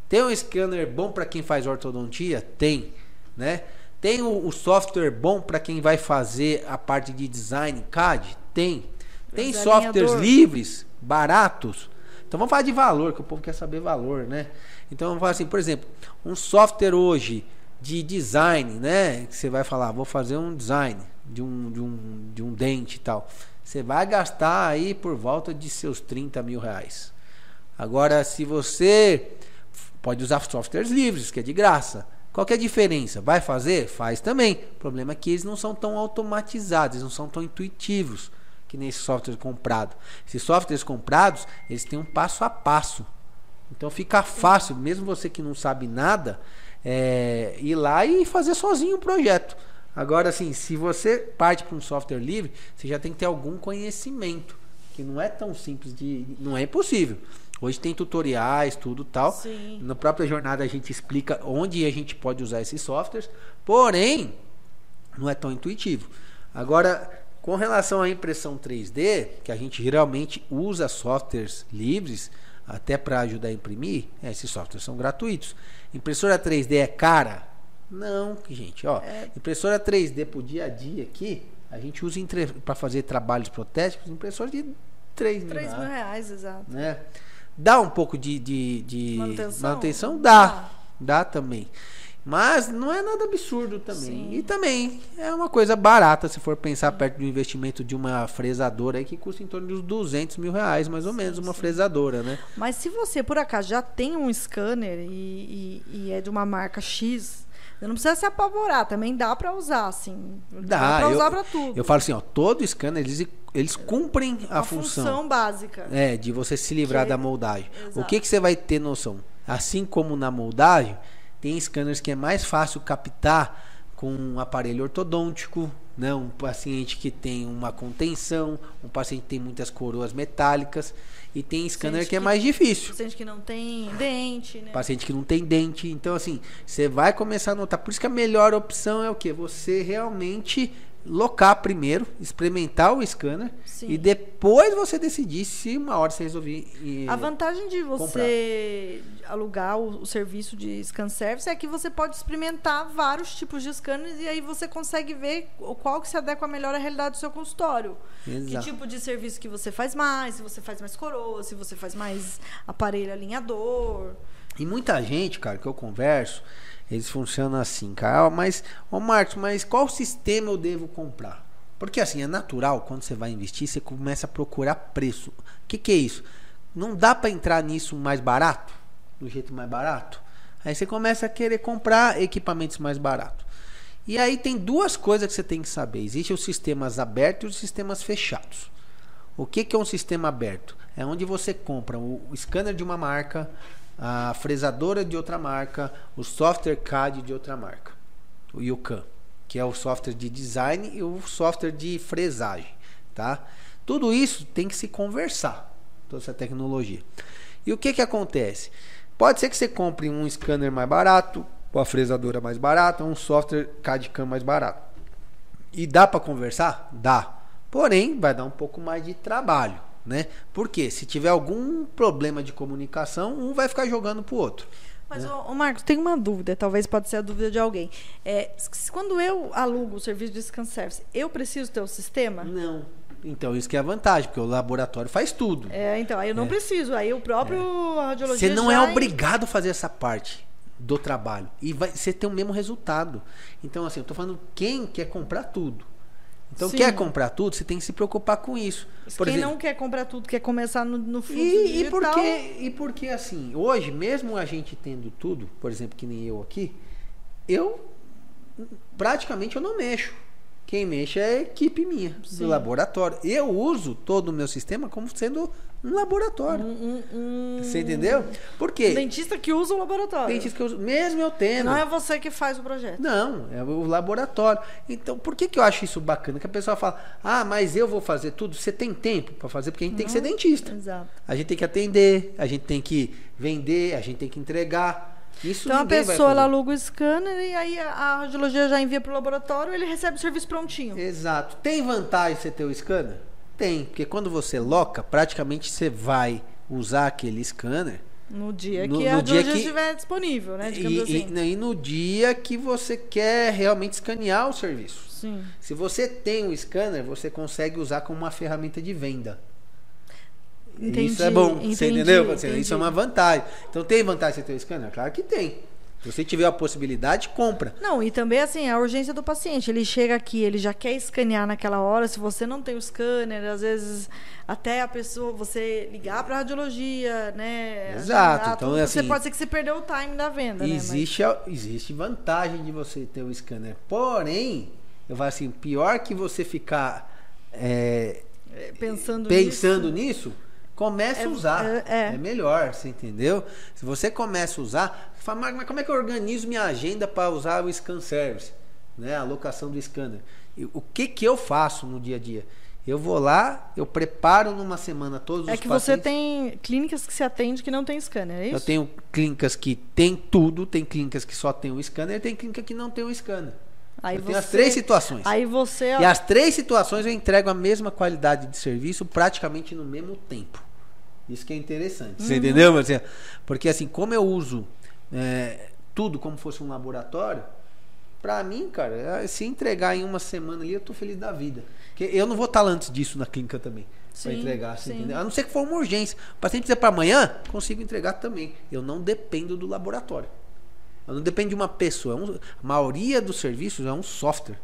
Tem um scanner bom para quem faz ortodontia? Tem, né? Tem o, o software bom para quem vai fazer a parte de design CAD? Tem. Tem Desalinhador. softwares livres, baratos. Então vamos falar de valor, que o povo quer saber valor, né? Então vamos falar assim, por exemplo, um software hoje de design, né? Que você vai falar, vou fazer um design de um, de um, de um dente e tal. Você vai gastar aí por volta de seus 30 mil reais. Agora, se você pode usar softwares livres, que é de graça. Qual é a diferença? Vai fazer? Faz também. O problema é que eles não são tão automatizados, não são tão intuitivos que nem esse software comprado. Esses softwares comprados, eles têm um passo a passo. Então fica fácil, mesmo você que não sabe nada, é, ir lá e fazer sozinho o projeto. Agora, assim, se você parte para um software livre, você já tem que ter algum conhecimento, que não é tão simples de. Não é impossível. Hoje tem tutoriais, tudo tal. Sim. Na própria jornada a gente explica onde a gente pode usar esses softwares, porém, não é tão intuitivo. Agora, com relação à impressão 3D, que a gente geralmente usa softwares livres até para ajudar a imprimir, é, esses softwares são gratuitos. Impressora 3D é cara? Não, gente, ó. Impressora 3D pro dia a dia aqui, a gente usa para fazer trabalhos protéticos, impressora de 3 mil 3 mil reais, reais, exato. né? Dá um pouco de, de, de Manutenção? manutenção? Dá. Dá também. Mas não é nada absurdo também. Sim. E também é uma coisa barata se for pensar perto do investimento de uma fresadora aí que custa em torno de uns 200 mil reais, mais ou menos, uma fresadora, né? Mas se você, por acaso, já tem um scanner e, e- e é de uma marca X, você não precisa se apavorar. Também dá pra usar, assim. Dá, pra eu- usar pra tudo. Eu falo assim, ó, todo scanner eles, eles cumprem a, a função. básica. É, de você se livrar Que- da moldagem. O Exato. que, que você vai ter noção? Assim como na moldagem, tem scanners que é mais fácil captar com um aparelho ortodôntico, né? um paciente que tem uma contenção, um paciente que tem muitas coroas metálicas, e tem scanner que é que- mais difícil. Paciente que não tem dente, né? Paciente que não tem dente. Então, assim, você vai começar a notar. Por isso que a melhor opção é o quê? Você realmente locar primeiro, experimentar o scanner Sim. e depois você decidir se uma hora você resolver. e- A vantagem de você alugar o, o serviço de scan service é que você pode experimentar vários tipos de scanners e aí você consegue ver o- qual que se adequa melhor à realidade do seu consultório. Exato. Que tipo de serviço que você faz mais, se você faz mais coroa, se você faz mais aparelho alinhador. E muita gente, cara, que eu converso, eles funcionam assim, cara. Mas, ô Marcos, mas qual sistema eu devo comprar? Porque assim, é natural, quando você vai investir, você começa a procurar preço. O que, que é isso? Não dá para entrar nisso mais barato? Do jeito mais barato? Aí você começa a querer comprar equipamentos mais baratos. E aí tem duas coisas que você tem que saber. Existem os sistemas abertos e os sistemas fechados. O que, que é um sistema aberto? É onde você compra o scanner de uma marca, a fresadora de outra marca, o software CAD de outra marca, o UCAM, que é o software de design e o software de fresagem, tá? Tudo isso tem que se conversar, toda essa tecnologia. E o que que acontece? Pode ser que você compre um scanner mais barato, uma fresadora mais barata, um software CAD-CAM mais barato. E dá para conversar? Dá. Porém, vai dar um pouco mais de trabalho, né? Porque se tiver algum problema de comunicação, um vai ficar jogando pro outro. Mas, ô, ô, Marcos, tem uma dúvida, talvez pode ser a dúvida de alguém. É, quando eu alugo o serviço de scan service, eu preciso ter o sistema? Não. Então, isso que é a vantagem, porque o laboratório faz tudo. É, então, aí eu não preciso. Aí o próprio radiologista. Você não é obrigado a fazer essa parte do trabalho. E vai, você tem o mesmo resultado. Então, assim, eu tô falando quem quer comprar tudo. Então, Sim. quer comprar tudo, você tem que se preocupar com isso. Por Quem exemplo, não quer comprar tudo, quer começar no, no fluxo E, e digital. porque, e porque assim, hoje, mesmo a gente tendo tudo, por exemplo, que nem eu aqui, eu praticamente eu não mexo. Quem mexe é a equipe minha, Sim. do laboratório. Eu uso todo o meu sistema como sendo um laboratório. Um, um, Você entendeu? Por quê? Dentista que usa o laboratório. Dentista que uso, mesmo eu tendo. Não é você que faz o projeto. Não, é o laboratório. Então, por que, que eu acho isso bacana? Que a pessoa fala, ah, mas eu vou fazer tudo. Você tem tempo para fazer, porque a gente tem que ser dentista. Exato. A gente tem que atender, a gente tem que vender, a gente tem que entregar. Isso Então a pessoa ela aluga o scanner e aí a, a radiologia já envia para o laboratório ele recebe o serviço prontinho. Exato. Tem vantagem você ter o scanner? Tem, porque quando você loca, praticamente você vai usar aquele scanner No dia No- que a no dia radiologia que- estiver disponível, né? E, assim. e- e no dia que você quer realmente escanear o serviço. Sim. Se você tem um scanner, você consegue usar como uma ferramenta de venda. Entendi, Isso é bom, você entendi, entendeu? Assim, entendi. Isso é uma vantagem. Então tem vantagem você ter o scanner? Claro que tem. Se você tiver a possibilidade, compra. Não, e também assim, a urgência do paciente. Ele chega aqui, ele já quer escanear naquela hora. Se você não tem o scanner, às vezes até a pessoa, você ligar para radiologia, né? Exato, agendar então, tudo, é você assim, pode ser que você perdeu o time da venda, né? Existe, a- existe vantagem de você ter o scanner. Porém, eu falo assim, pior que você ficar Mas, é, pensando, pensando nisso, nisso, comece É- a usar. é- é. melhor, você entendeu? Se você começa a usar, você fala, mas como é que eu organizo minha agenda para usar o scan service? Né? A alocação do scanner. E o que, que eu faço no dia a dia? Eu vou lá, eu preparo numa semana todos É os que você tem clínicas que se atende que não tem scanner, é isso? Eu tenho clínicas que tem tudo, tem clínicas que só tem o scanner, tem clínica que não tem o scanner. Aí eu tenho as você- três situações. Aí você. E as três situações eu entrego a mesma qualidade de serviço praticamente no mesmo tempo. Isso que é interessante. Uhum. Você entendeu, Marcelo? Porque assim, como eu uso é, tudo como fosse um laboratório, pra mim, cara, é, se entregar em uma semana ali, eu tô feliz da vida. Porque eu não vou estar antes disso na clínica também. Pra Sim, entregar, você sim. entendeu? A não ser que for uma urgência. O paciente precisa para amanhã, consigo entregar também. Eu não dependo do laboratório. Não dependo de uma pessoa. É um- a maioria dos serviços é um software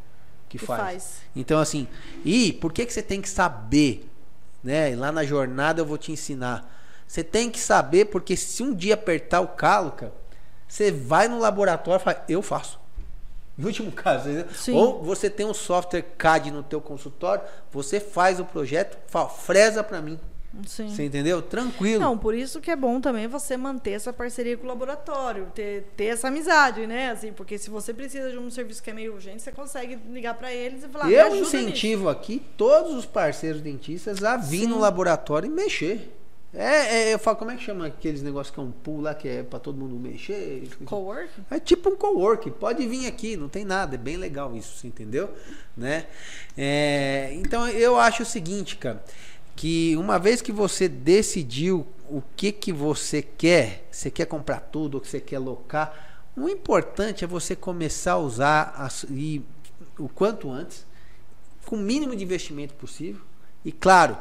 que, Que faz. faz. Então, assim, e por que, que você tem que saber? Né? E Lá na jornada eu vou te ensinar. Você tem que saber, porque se um dia apertar o calo, cara, você vai no laboratório e fala, eu faço. No último caso? Sim. ou você tem um software CAD no teu consultório, você faz o projeto, fala, fresa para mim. Sim. Você entendeu? Tranquilo. Não, por isso que é bom também você manter essa parceria com o laboratório, ter, ter essa amizade, né? Assim, porque se você precisa de um serviço que é meio urgente, você consegue ligar para eles e falar, "Me eu incentivo aqui todos os parceiros dentistas a vir Sim. no laboratório e mexer. É, é, eu falo, como é que chama aqueles negócios que é um pool lá que é para todo mundo mexer? nisso." Cowork? É tipo um cowork, pode vir aqui, não tem nada, é bem legal isso, você entendeu? Né? É, então eu acho o seguinte, cara, que uma vez que você decidiu o que que você quer, você quer comprar tudo, ou que você quer locar, o importante é você começar a usar e o quanto antes, com o mínimo de investimento possível. E claro,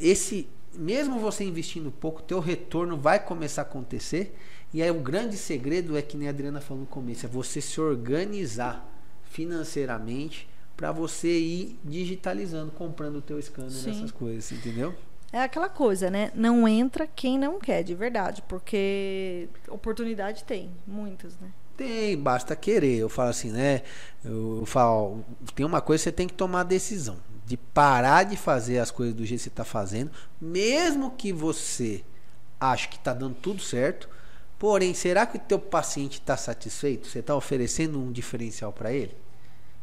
esse mesmo você investindo pouco, teu retorno vai começar a acontecer. E aí o grande segredo é que nem a Adriana falou no começo, é você se organizar financeiramente para você ir digitalizando, comprando o teu scanner, Sim. essas coisas, entendeu? É aquela coisa, né? Não entra quem não quer, de verdade, porque oportunidade tem, muitas, né? Tem, basta querer. Eu falo assim, né? Eu, falo, ó, tem uma coisa que você tem que tomar a decisão de parar de fazer as coisas do jeito que você está fazendo, mesmo que você ache que está dando tudo certo. Porém, será que o teu paciente está satisfeito? Você está oferecendo um diferencial para ele?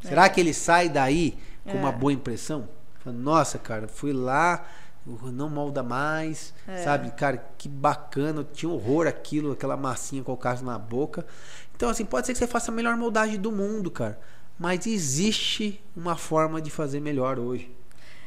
Será que ele sai daí com uma É. boa impressão? Nossa, cara, fui lá, não molda mais, É. sabe? Cara, que bacana, eu tinha horror aquilo, aquela massinha colocasse na boca. Então, assim, pode ser que você faça a melhor moldagem do mundo, cara. Mas existe uma forma de fazer melhor hoje.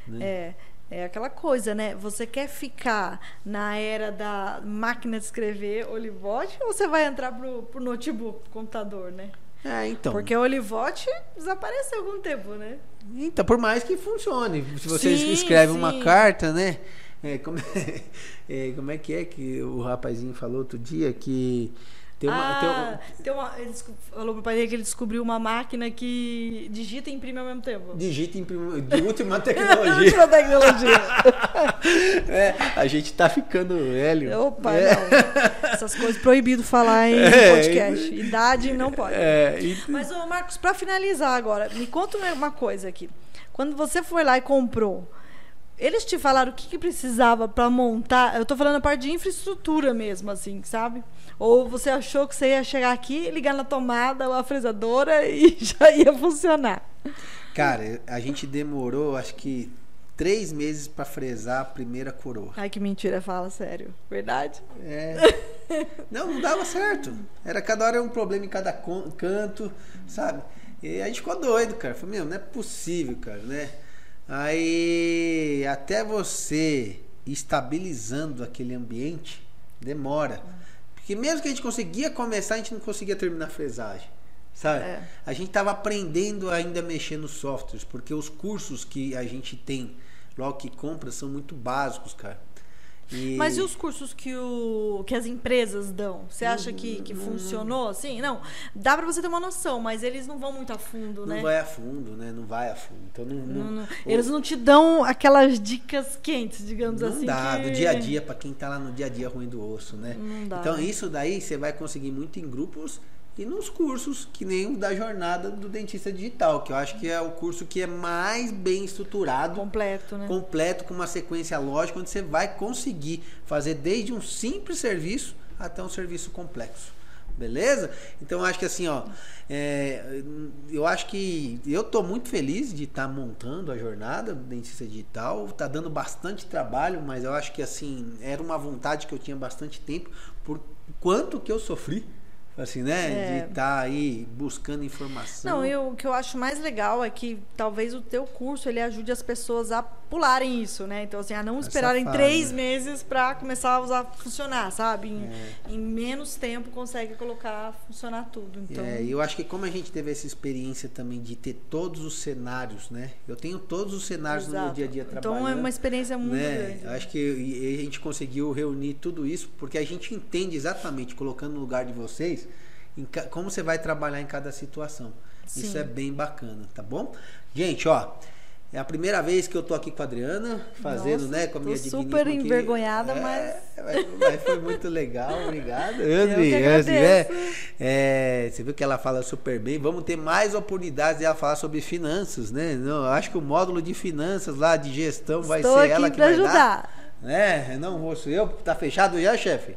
né? É, é aquela coisa, né? Você quer ficar na era da máquina de escrever, olivote, ou você vai entrar pro, pro notebook, pro computador, né? É, então. Porque o olivote desapareceu algum tempo, né? Então, por mais que funcione. Se você Sim, escreve sim. uma carta, né? É, como, é, é, como é que é que o rapazinho falou outro dia que tem uma. tem um- ah, tem uma, ele falou pro pai dele que ele descobriu uma máquina que digita e imprime ao mesmo tempo. digita em prim- de última tecnologia. Última tecnologia. É, a gente tá ficando velho. Opa, é. não. Essas coisas proibido falar em É, podcast. Idade não pode. É, e- Mas, ô Marcos, para finalizar agora, me conta uma coisa aqui. Quando você foi lá e comprou, eles te falaram o que, que precisava para montar? Eu tô falando a parte de infraestrutura mesmo, assim, sabe? Ou você achou que você ia chegar aqui, ligar na tomada, a fresadora e já ia funcionar? Cara, a gente demorou, acho que três meses para fresar a primeira coroa. Ai, que mentira, fala sério. Verdade? É. Não, não dava certo. Era cada hora um problema em cada canto, sabe? E a gente ficou doido, cara. Falei, meu, não é possível, cara, né? Aí até você estabilizando aquele ambiente demora. Porque mesmo que a gente conseguia começar, a gente não conseguia terminar a fresagem. Sabe? É. A gente estava aprendendo ainda a mexer nos softwares, porque os cursos que a gente tem logo que compra são muito básicos, cara. E... Mas e os cursos que, o, que as empresas dão? Você acha que, que funcionou assim? Não, dá para você ter uma noção, mas eles não vão muito a fundo, né? Não vai a fundo, né? Não vai a fundo. Então não, não, não eles não te dão aquelas dicas quentes, digamos não assim. Não dá, que... do dia a dia, para quem tá lá no dia a dia ruim do osso, né? Não dá. Então isso daí você vai conseguir muito em grupos e nos cursos, que nem o da jornada do dentista digital, que eu acho que é o curso que é mais bem estruturado. Completo, né? Completo, com uma sequência lógica, onde você vai conseguir fazer desde um simples serviço até um serviço complexo. Beleza? Então eu acho que assim, ó, é, eu acho que eu tô muito feliz de estar tá montando a jornada do dentista digital. Tá dando bastante trabalho, mas eu acho que assim, era uma vontade que eu tinha bastante tempo, por quanto que eu sofri assim, né? É. De estar tá aí buscando informação. Não, eu, o que eu acho mais legal é que talvez o teu curso ele ajude as pessoas a pularem isso, né? Então, assim, a não esperarem fase. três meses para começar a usar funcionar, sabe? Em, é. em, menos tempo consegue colocar funcionar tudo. Então... É, eu acho que como a gente teve essa experiência também de ter todos os cenários, né? Eu tenho todos os cenários Exato. no meu dia a dia trabalhando. Então é uma experiência muito né? grande. Eu acho que a gente conseguiu reunir tudo isso porque a gente entende exatamente, colocando no lugar de vocês, como você vai trabalhar em cada situação. Sim. Isso é bem bacana, tá bom? Gente, ó, é a primeira vez que eu tô aqui com a Adriana, fazendo, Nossa, né, com a minha tô super envergonhada, é, mas... mas... foi muito legal, obrigado. Andri, Andri, né? É, você viu que ela fala super bem. Vamos ter mais oportunidades de ela falar sobre finanças, né? Não, acho que o módulo de finanças lá, de gestão, vai Estou ser ela que vai ajudar. dar. Né? Não, moço, eu? Tá fechado já, chefe?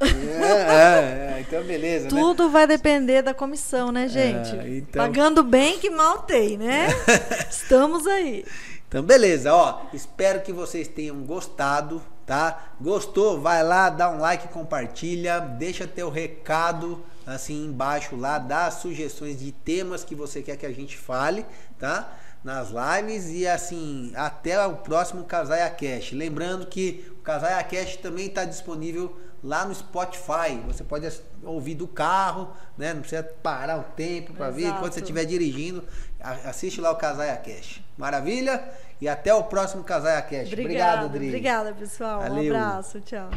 É, é, então beleza. Né? Tudo né? vai depender da comissão, né, gente? É, então... Pagando bem que mal tem, né? Estamos aí. Então, beleza, ó. Espero que vocês tenham gostado, tá? Gostou? Vai lá, dá um like, compartilha, deixa teu recado assim embaixo lá, dá sugestões de temas que você quer que a gente fale, tá? Nas lives e assim, até o próximo Casaia Cash. Lembrando que o Casaia Cash também está disponível lá no Spotify. Você pode ouvir do carro, né? Não precisa parar o tempo para vir. Quando você estiver dirigindo, assiste lá o Casaia Cash. Maravilha? E até o próximo Casaia Cash. Obrigado, Obrigado Adri. Obrigada, pessoal. Valeu. Um abraço. Tchau.